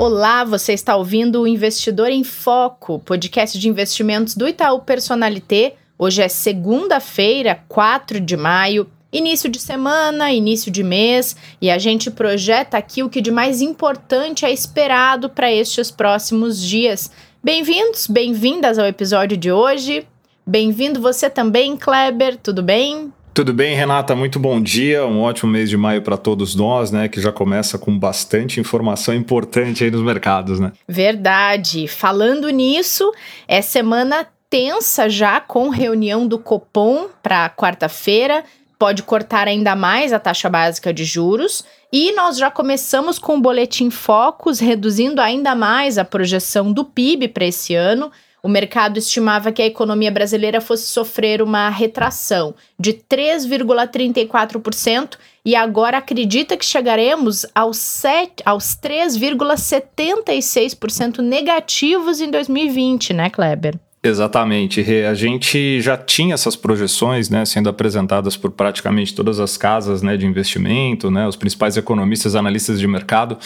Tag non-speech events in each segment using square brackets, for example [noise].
Olá, você está ouvindo o Investidor em Foco, podcast de investimentos do Itaú Personalité. Hoje é segunda-feira, 4 de maio, início de semana, início de mês, e a gente projeta aqui o que de mais importante é esperado para estes próximos dias. Bem-vindos, bem-vindas ao episódio de hoje. Bem-vindo você também, Kleber, tudo bem? Tudo bem, Renata? Muito bom dia. Um ótimo mês de maio para todos nós, né? Que já começa com bastante informação importante aí nos mercados, né? Verdade. Falando nisso, é semana tensa já com reunião do Copom para quarta-feira. Pode cortar ainda mais a taxa básica de juros. E nós já começamos com o boletim Focus, reduzindo ainda mais a projeção do PIB para esse ano. O mercado estimava que a economia brasileira fosse sofrer uma retração de 3,34% e agora acredita que chegaremos aos, aos 3,76% negativos em 2020, né, Kleber? Exatamente, Rê. A gente já tinha essas projeções né, sendo apresentadas por praticamente todas as casas né, de investimento, né, os principais economistas, analistas de mercado.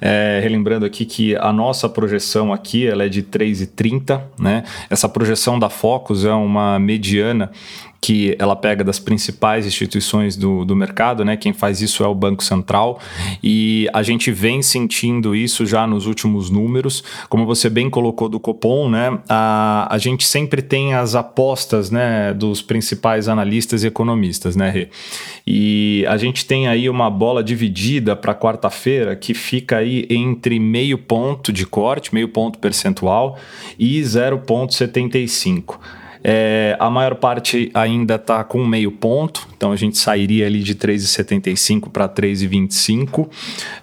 É, relembrando aqui que a nossa projeção aqui ela é de 3,30. Né? Essa projeção da Focus é uma mediana que ela pega das principais instituições do, do mercado, né? Quem faz isso é o Banco Central e a gente vem sentindo isso já nos últimos números. Como você bem colocou do Copom, né? A, a gente sempre tem as apostas, né? Dos principais analistas e economistas, né, Rê? E a gente tem aí uma bola dividida para quarta-feira que fica aí entre meio ponto de corte, meio ponto percentual e 0,75. É, a maior parte ainda está com meio ponto, então a gente sairia ali de 3,75 para 3,25.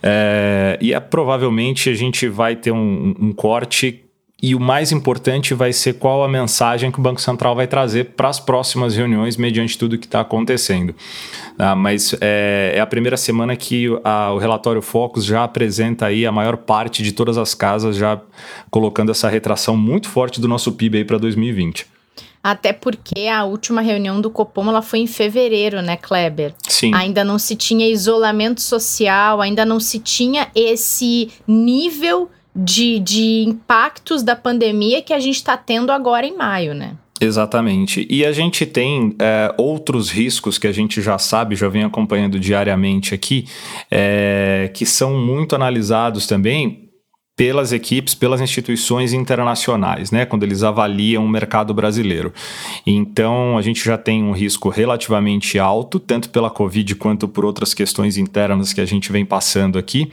É, e é, provavelmente a gente vai ter um, um corte e o mais importante vai ser qual a mensagem que o Banco Central vai trazer para as próximas reuniões, mediante tudo que está acontecendo. Ah, mas é, é, a primeira semana que a, o relatório Focus já apresenta aí a maior parte de todas as casas, já colocando essa retração muito forte do nosso PIB aí para 2020. Até porque a última reunião do Copom ela foi em fevereiro, né, Kleber? Sim. Ainda não se tinha isolamento social, ainda não se tinha esse nível de, de impactos da pandemia que a gente está tendo agora em maio, né? Exatamente. E a gente tem é, outros riscos que a gente já sabe, já vem acompanhando diariamente aqui, é, que são muito analisados também pelas equipes, pelas instituições internacionais, né, quando eles avaliam o mercado brasileiro. Então, a gente já tem um risco relativamente alto, tanto pela Covid quanto por outras questões internas que a gente vem passando aqui,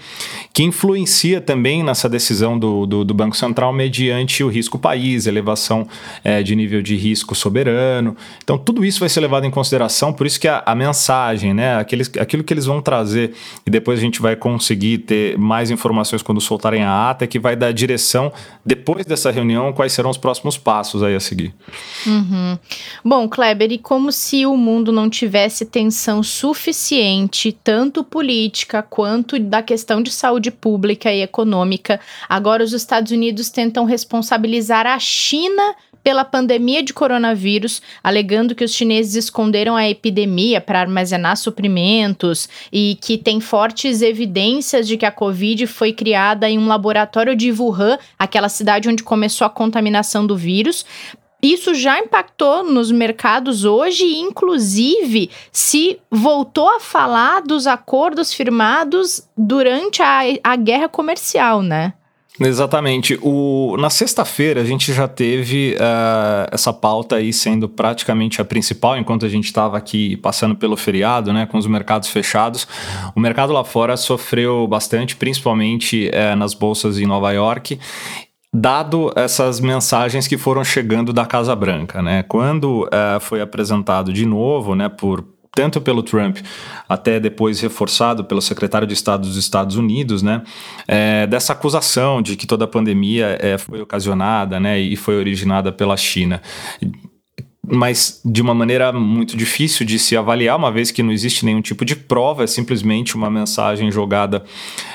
que influencia também nessa decisão do, do, do Banco Central mediante o risco país, elevação é, de nível de risco soberano. Então, tudo isso vai ser levado em consideração, por isso que a, a mensagem, né, aqueles, aquilo que eles vão trazer, e depois a gente vai conseguir ter mais informações quando soltarem a ata, data que vai dar direção, depois dessa reunião, quais serão os próximos passos aí a seguir. Uhum. Bom, Kleber, e como se o mundo não tivesse tensão suficiente, tanto política quanto da questão de saúde pública e econômica, agora os Estados Unidos tentam responsabilizar a China pela pandemia de coronavírus, alegando que os chineses esconderam a epidemia para armazenar suprimentos e que tem fortes evidências de que a Covid foi criada em um laboratório de Wuhan, aquela cidade onde começou a contaminação do vírus. Isso já impactou nos mercados hoje, inclusive se voltou a falar dos acordos firmados durante a, a guerra comercial, né? Exatamente. O, na sexta-feira a gente já teve uh, essa pauta aí sendo praticamente a principal, enquanto a gente estava aqui passando pelo feriado, né, com os mercados fechados. O mercado lá fora sofreu bastante, principalmente uh, nas bolsas em Nova York dado essas mensagens que foram chegando da Casa Branca, né? Quando uh, foi apresentado de novo, né, por tanto pelo Trump, até depois reforçado pelo secretário de Estado dos Estados Unidos, né, é, dessa acusação de que toda a pandemia é, foi ocasionada né, e foi originada pela China. Mas de uma maneira muito difícil de se avaliar, uma vez que não existe nenhum tipo de prova, é simplesmente uma mensagem jogada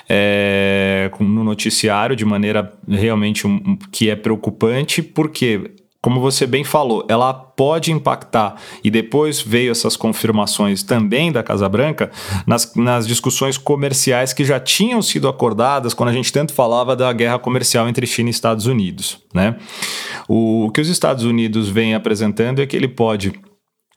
é, no noticiário de maneira realmente um, que é preocupante, porque como você bem falou, ela pode impactar, e depois veio essas confirmações também da Casa Branca, nas, nas discussões comerciais que já tinham sido acordadas quando a gente tanto falava da guerra comercial entre China e Estados Unidos. Né? O, o que os Estados Unidos vem apresentando é que ele pode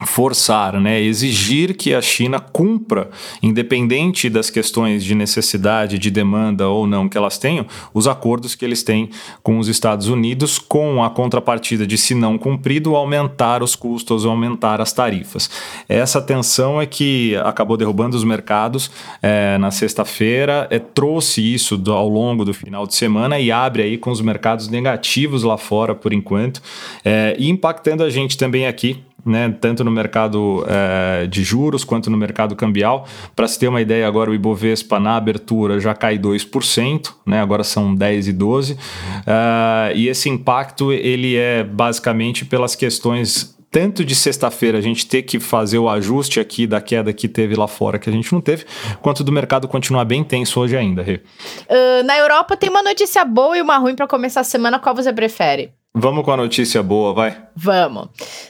forçar, né, exigir que a China cumpra, independente das questões de necessidade, de demanda ou não que elas tenham, os acordos que eles têm com os Estados Unidos, com a contrapartida de, se não cumprido, aumentar os custos, aumentar as tarifas. Essa tensão é que acabou derrubando os mercados é, na sexta-feira, é, trouxe isso do, ao longo do final de semana e abre aí com os mercados negativos lá fora por enquanto, é, e impactando a gente também aqui né, tanto no mercado é, de juros quanto no mercado cambial. Para se ter uma ideia, agora o Ibovespa na abertura já cai 2%, né, agora são 10 e 12, uh, eh, e esse impacto ele é basicamente pelas questões tanto de sexta-feira a gente ter que fazer o ajuste aqui da queda que teve lá fora que a gente não teve, quanto do mercado continuar bem tenso hoje ainda, Rê. Uh, na Europa tem uma notícia boa e uma ruim para começar a semana, qual você prefere? Vamos com a notícia boa, vai. Vamos.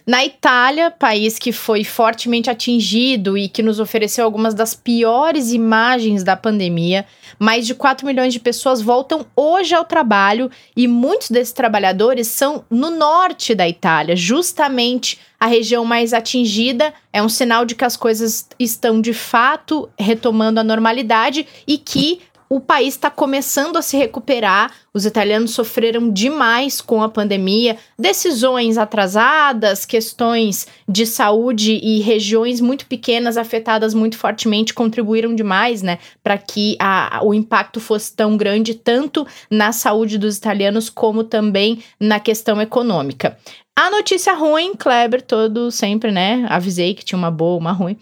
Na Itália, país que foi fortemente atingido e que nos ofereceu algumas das piores imagens da pandemia, mais de 4 milhões de pessoas voltam hoje ao trabalho e muitos desses trabalhadores são no norte da Itália, justamente a região mais atingida. É um sinal de que as coisas estão de fato retomando a normalidade e que o país está começando a se recuperar. Os italianos sofreram demais com a pandemia, decisões atrasadas, questões de saúde e regiões muito pequenas afetadas muito fortemente contribuíram demais, né, para que a, o impacto fosse tão grande tanto na saúde dos italianos como também na questão econômica. A notícia ruim, Kleber, todo sempre, né? Avisei que tinha uma boa, uma ruim.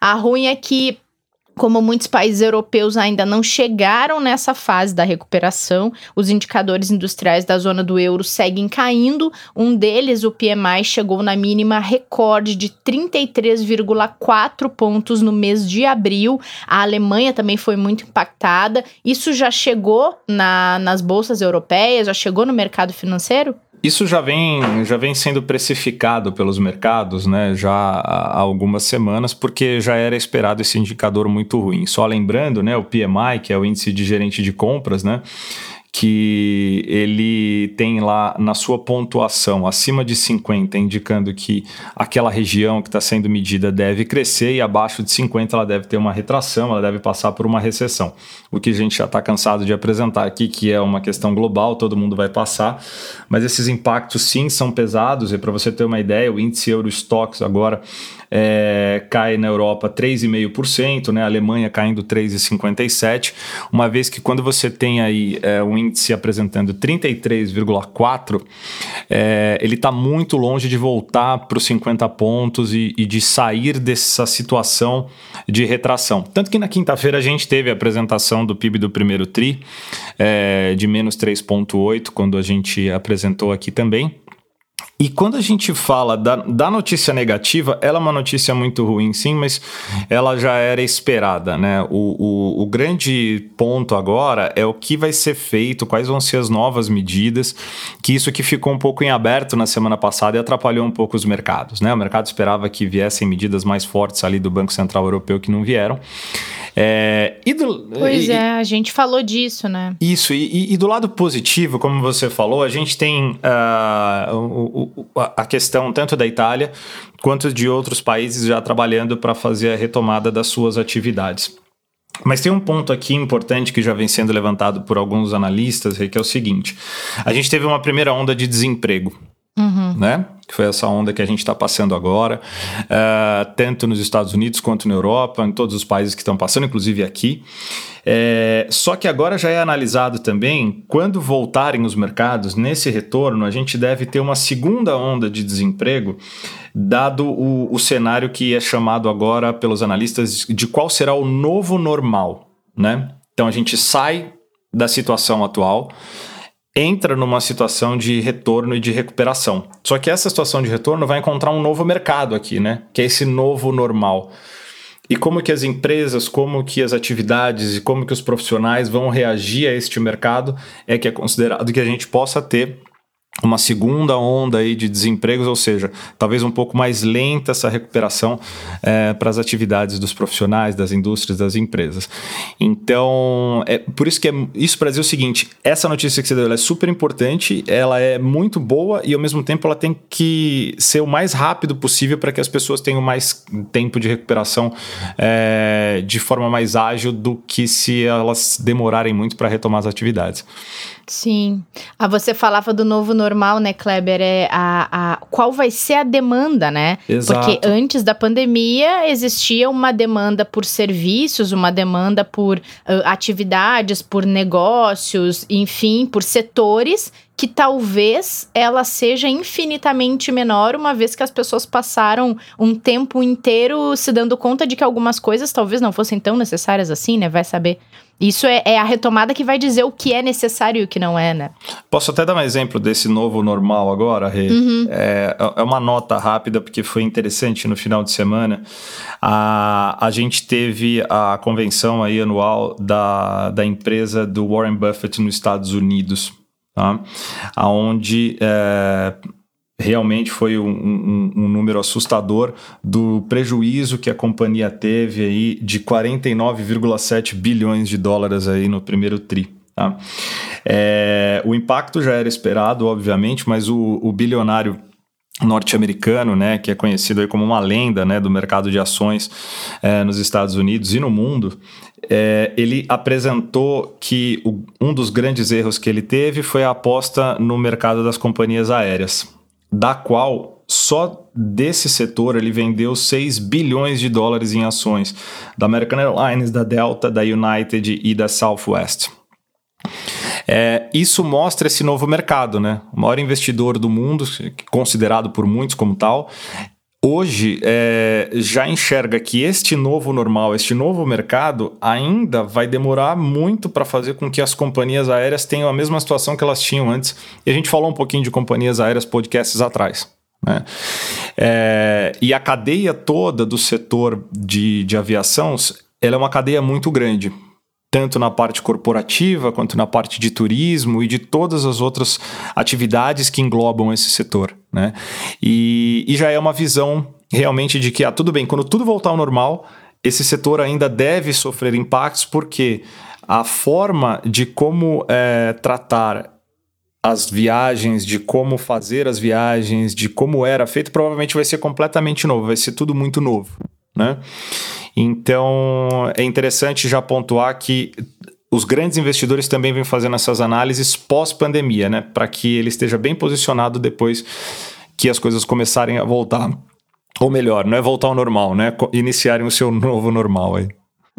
A ruim é que como muitos países europeus ainda não chegaram nessa fase da recuperação, os indicadores industriais da zona do euro seguem caindo. Um deles, o PMI, chegou na mínima recorde de 33,4 pontos no mês de abril. A Alemanha também foi muito impactada. Isso já chegou na, nas bolsas europeias, já chegou no mercado financeiro? Isso já vem, já vem sendo precificado pelos mercados né, já há algumas semanas, porque já era esperado esse indicador muito ruim. Só lembrando, né, o PMI, que é o índice de gerente de compras, né, que ele tem lá na sua pontuação acima de 50, indicando que aquela região que está sendo medida deve crescer e abaixo de 50 ela deve ter uma retração, ela deve passar por uma recessão. O que a gente já está cansado de apresentar aqui, que é uma questão global, todo mundo vai passar, mas esses impactos sim são pesados, e para você ter uma ideia, o índice Eurostox agora é, cai na Europa 3,5%, né? a Alemanha caindo 3,57%, uma vez que quando você tem aí é, um índice apresentando 33,4%, é, ele está muito longe de voltar para os 50 pontos e, e, de sair dessa situação de retração. Tanto que na quinta-feira a gente teve a apresentação do PIB do primeiro TRI, é, de menos 3,8%, quando a gente apresentou aqui também. E quando a gente fala da, da notícia negativa, ela é uma notícia muito ruim, sim, mas ela já era esperada, né? O, o, o, grande ponto agora é o que vai ser feito, quais vão ser as novas medidas, que isso que ficou um pouco em aberto na semana passada e atrapalhou um pouco os mercados, né? O mercado esperava que viessem medidas mais fortes ali do Banco Central Europeu que não vieram. É, do, pois e, é, a gente falou disso, né? Isso, e, e, do lado positivo, como você falou, a gente tem uh, o, o, a questão tanto da Itália quanto de outros países já trabalhando para fazer a retomada das suas atividades. Mas tem um ponto aqui importante que já vem sendo levantado por alguns analistas, que é o seguinte: a gente teve uma primeira onda de desemprego. Uhum. Né? Que foi essa onda que a gente está passando agora, uh, tanto nos Estados Unidos quanto na Europa, em todos os países que estão passando, inclusive aqui. É, só que agora já é analisado também, quando voltarem os mercados, nesse retorno, a gente deve ter uma segunda onda de desemprego, dado o, o cenário que é chamado agora pelos analistas de qual será o novo normal. Né? Então a gente sai da situação atual entra numa situação de retorno e de recuperação. Só que essa situação de retorno vai encontrar um novo mercado aqui, né? Que é esse novo normal. E como que as empresas, como que as atividades e como que os profissionais vão reagir a este mercado é que é considerado que a gente possa ter uma segunda onda aí de desempregos, ou seja, talvez um pouco mais lenta essa recuperação é, para as atividades dos profissionais, das indústrias, das empresas. Então, é por isso que é isso para dizer o seguinte: essa notícia que você deu é super importante, ela é muito boa e ao mesmo tempo ela tem que ser o mais rápido possível para que as pessoas tenham mais tempo de recuperação é, de forma mais ágil do que se elas demorarem muito para retomar as atividades. Sim. Ah, você falava do novo normal, né, Kleber? É a, a, qual vai ser a demanda, né? Exato. Porque antes da pandemia existia uma demanda por serviços, uma demanda por uh, atividades, por negócios, enfim, por setores que talvez ela seja infinitamente menor, uma vez que as pessoas passaram um tempo inteiro se dando conta de que algumas coisas talvez não fossem tão necessárias assim, né? Vai saber. Isso é, é, a retomada que vai dizer o que é necessário e o que não é, né? Posso até dar um exemplo desse novo normal agora, Rê? Uhum. É, é uma nota rápida, porque foi interessante no final de semana. A, a gente teve a convenção aí anual da, da empresa do Warren Buffett nos Estados Unidos. Tá? Onde é, realmente foi um, um, um, número assustador do prejuízo que a companhia teve aí de 49,7 bilhões de dólares aí no primeiro tri. Tá? É, o impacto já era esperado, obviamente, mas o, o bilionário norte-americano, né, que é conhecido aí como uma lenda né, do mercado de ações é, nos Estados Unidos e no mundo, é, ele apresentou que o, um dos grandes erros que ele teve foi a aposta no mercado das companhias aéreas da qual só desse setor ele vendeu 6 bilhões de dólares em ações da American Airlines, da Delta, da United e da Southwest. É, isso mostra esse novo mercado, né? O maior investidor do mundo, considerado por muitos como tal, hoje é, já enxerga que este novo normal, este novo mercado, ainda vai demorar muito para fazer com que as companhias aéreas tenham a mesma situação que elas tinham antes. E a gente falou um pouquinho de companhias aéreas podcasts atrás. Né? É, e a cadeia toda do setor de, de aviação ela é uma cadeia muito grande tanto na parte corporativa quanto na parte de turismo e de todas as outras atividades que englobam esse setor. Né? E, e já é uma visão realmente de que, ah, tudo bem, quando tudo voltar ao normal, esse setor ainda deve sofrer impactos, porque a forma de como é, tratar as viagens, de como fazer as viagens, de como era feito, provavelmente vai ser completamente novo, vai ser tudo muito novo. Né? Então é interessante já pontuar que os grandes investidores também vêm fazendo essas análises pós-pandemia, né? Para que ele esteja bem posicionado depois que as coisas começarem a voltar. Ou melhor, não é voltar ao normal, né? Iniciarem o seu [laughs] novo normal aí.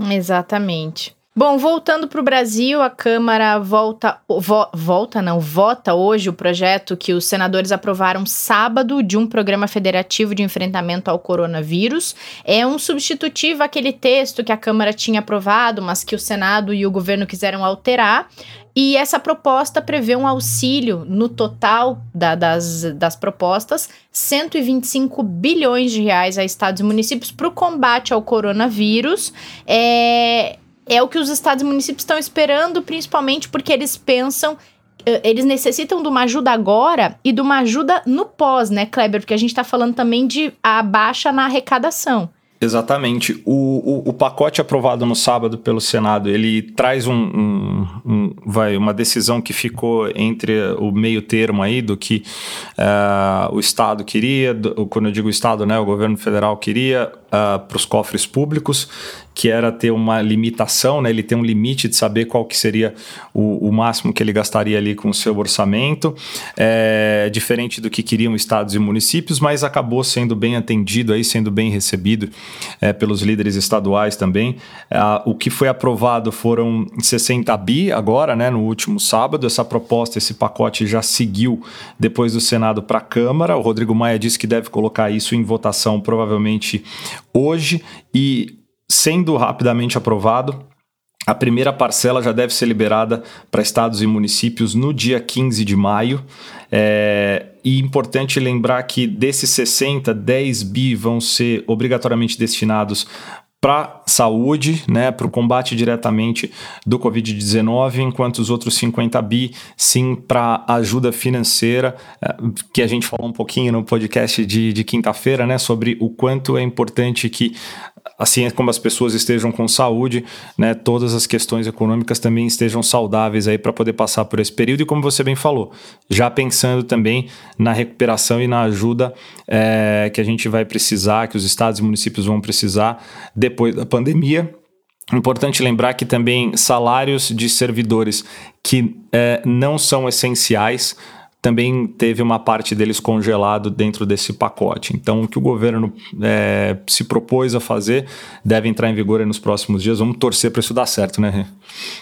Exatamente. Bom, voltando para o Brasil, a Câmara volta, vo, volta não, vota hoje o projeto que os senadores aprovaram sábado de um programa federativo de enfrentamento ao coronavírus. É um substitutivo àquele texto que a Câmara tinha aprovado, mas que o Senado e o governo quiseram alterar. E essa proposta prevê um auxílio no total da, das, das propostas, 125 bilhões de reais a estados e municípios para o combate ao coronavírus. É, é o que os estados e municípios estão esperando, principalmente porque eles pensam eh, eles necessitam de uma ajuda agora e de uma ajuda no pós, né, Kleber? Porque a gente está falando também de a baixa na arrecadação. Exatamente. O, o, o, pacote aprovado no sábado pelo Senado, ele traz um, um, um, vai, uma decisão que ficou entre o meio termo aí do que uh, o Estado queria, do, quando eu digo Estado, né, o governo federal queria uh, para os cofres públicos, que era ter uma limitação, né? Ele tem um limite de saber qual que seria o, o máximo que ele gastaria ali com o seu orçamento, é, diferente do que queriam estados e municípios, mas acabou sendo bem atendido aí, sendo bem recebido é, pelos líderes estaduais também. Ah, o que foi aprovado foram 60 bi agora, né? No último sábado, essa proposta, esse pacote já seguiu depois do Senado para a Câmara. O Rodrigo Maia disse que deve colocar isso em votação provavelmente hoje e sendo rapidamente aprovado, a primeira parcela já deve ser liberada para estados e municípios no dia 15 de maio. É, e importante lembrar que desses 60, 10 bi vão ser obrigatoriamente destinados para saúde, né, para o combate diretamente do Covid-19, enquanto os outros 50 bi, sim, para ajuda financeira, é, que a gente falou um pouquinho no podcast de, de quinta-feira, né, sobre o quanto é importante que assim como as pessoas estejam com saúde, né, todas as questões econômicas também estejam saudáveis aí para poder passar por esse período. E como você bem falou, já pensando também na recuperação e na ajuda é, que a gente vai precisar, que os estados e municípios vão precisar depois da pandemia. Importante lembrar que também salários de servidores que é, não são essenciais também teve uma parte deles congelado dentro desse pacote. Então, o que o governo é, se propôs a fazer deve entrar em vigor nos próximos dias. Vamos torcer para isso dar certo, né?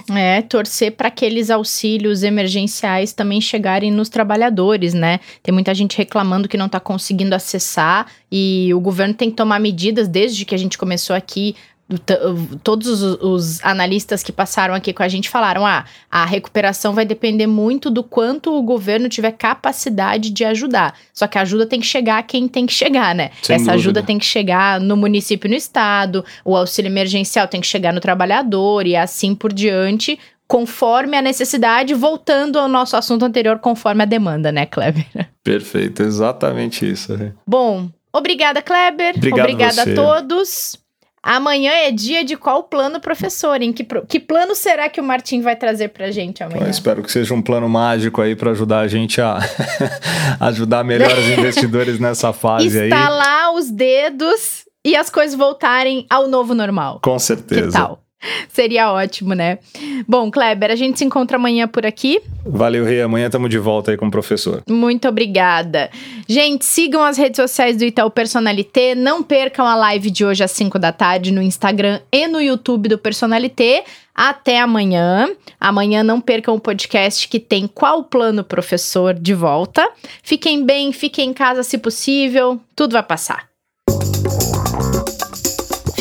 É, torcer para aqueles auxílios emergenciais também chegarem nos trabalhadores, né? Tem muita gente reclamando que não está conseguindo acessar e o governo tem que tomar medidas desde que a gente começou aqui todos os, os, analistas que passaram aqui com a gente falaram: ah, a recuperação vai depender muito do quanto o governo tiver capacidade de ajudar. Só que a ajuda tem que chegar a quem tem que chegar, né? Sem Essa dúvida. ajuda tem que chegar no município e no estado, o auxílio emergencial tem que chegar no trabalhador e assim por diante, conforme a necessidade, voltando ao nosso assunto anterior, conforme a demanda, né, Kleber? [laughs] Perfeito, exatamente isso. Bom, obrigada, Kleber. Obrigado obrigada você. a todos. Amanhã é dia de qual plano, professor? Em que, que plano será que o Martim vai trazer pra gente amanhã? Eu espero que seja um plano mágico aí para ajudar a gente a [laughs] ajudar melhor os [laughs] investidores nessa fase Estalar aí. Estalar os dedos e as coisas voltarem ao novo normal. Com certeza. Que tal? [laughs] Seria ótimo, né? Bom, Kleber, a gente se encontra amanhã por aqui. Valeu, Rei. Amanhã estamos de volta aí com o professor. Muito obrigada. Gente, sigam as redes sociais do Itaú Personalité. Não percam a live de hoje às 5 da tarde no Instagram e no YouTube do Personalité. Até amanhã. Amanhã não percam o podcast que tem Qual Plano Professor de volta. Fiquem bem, fiquem em casa se possível. Tudo vai passar.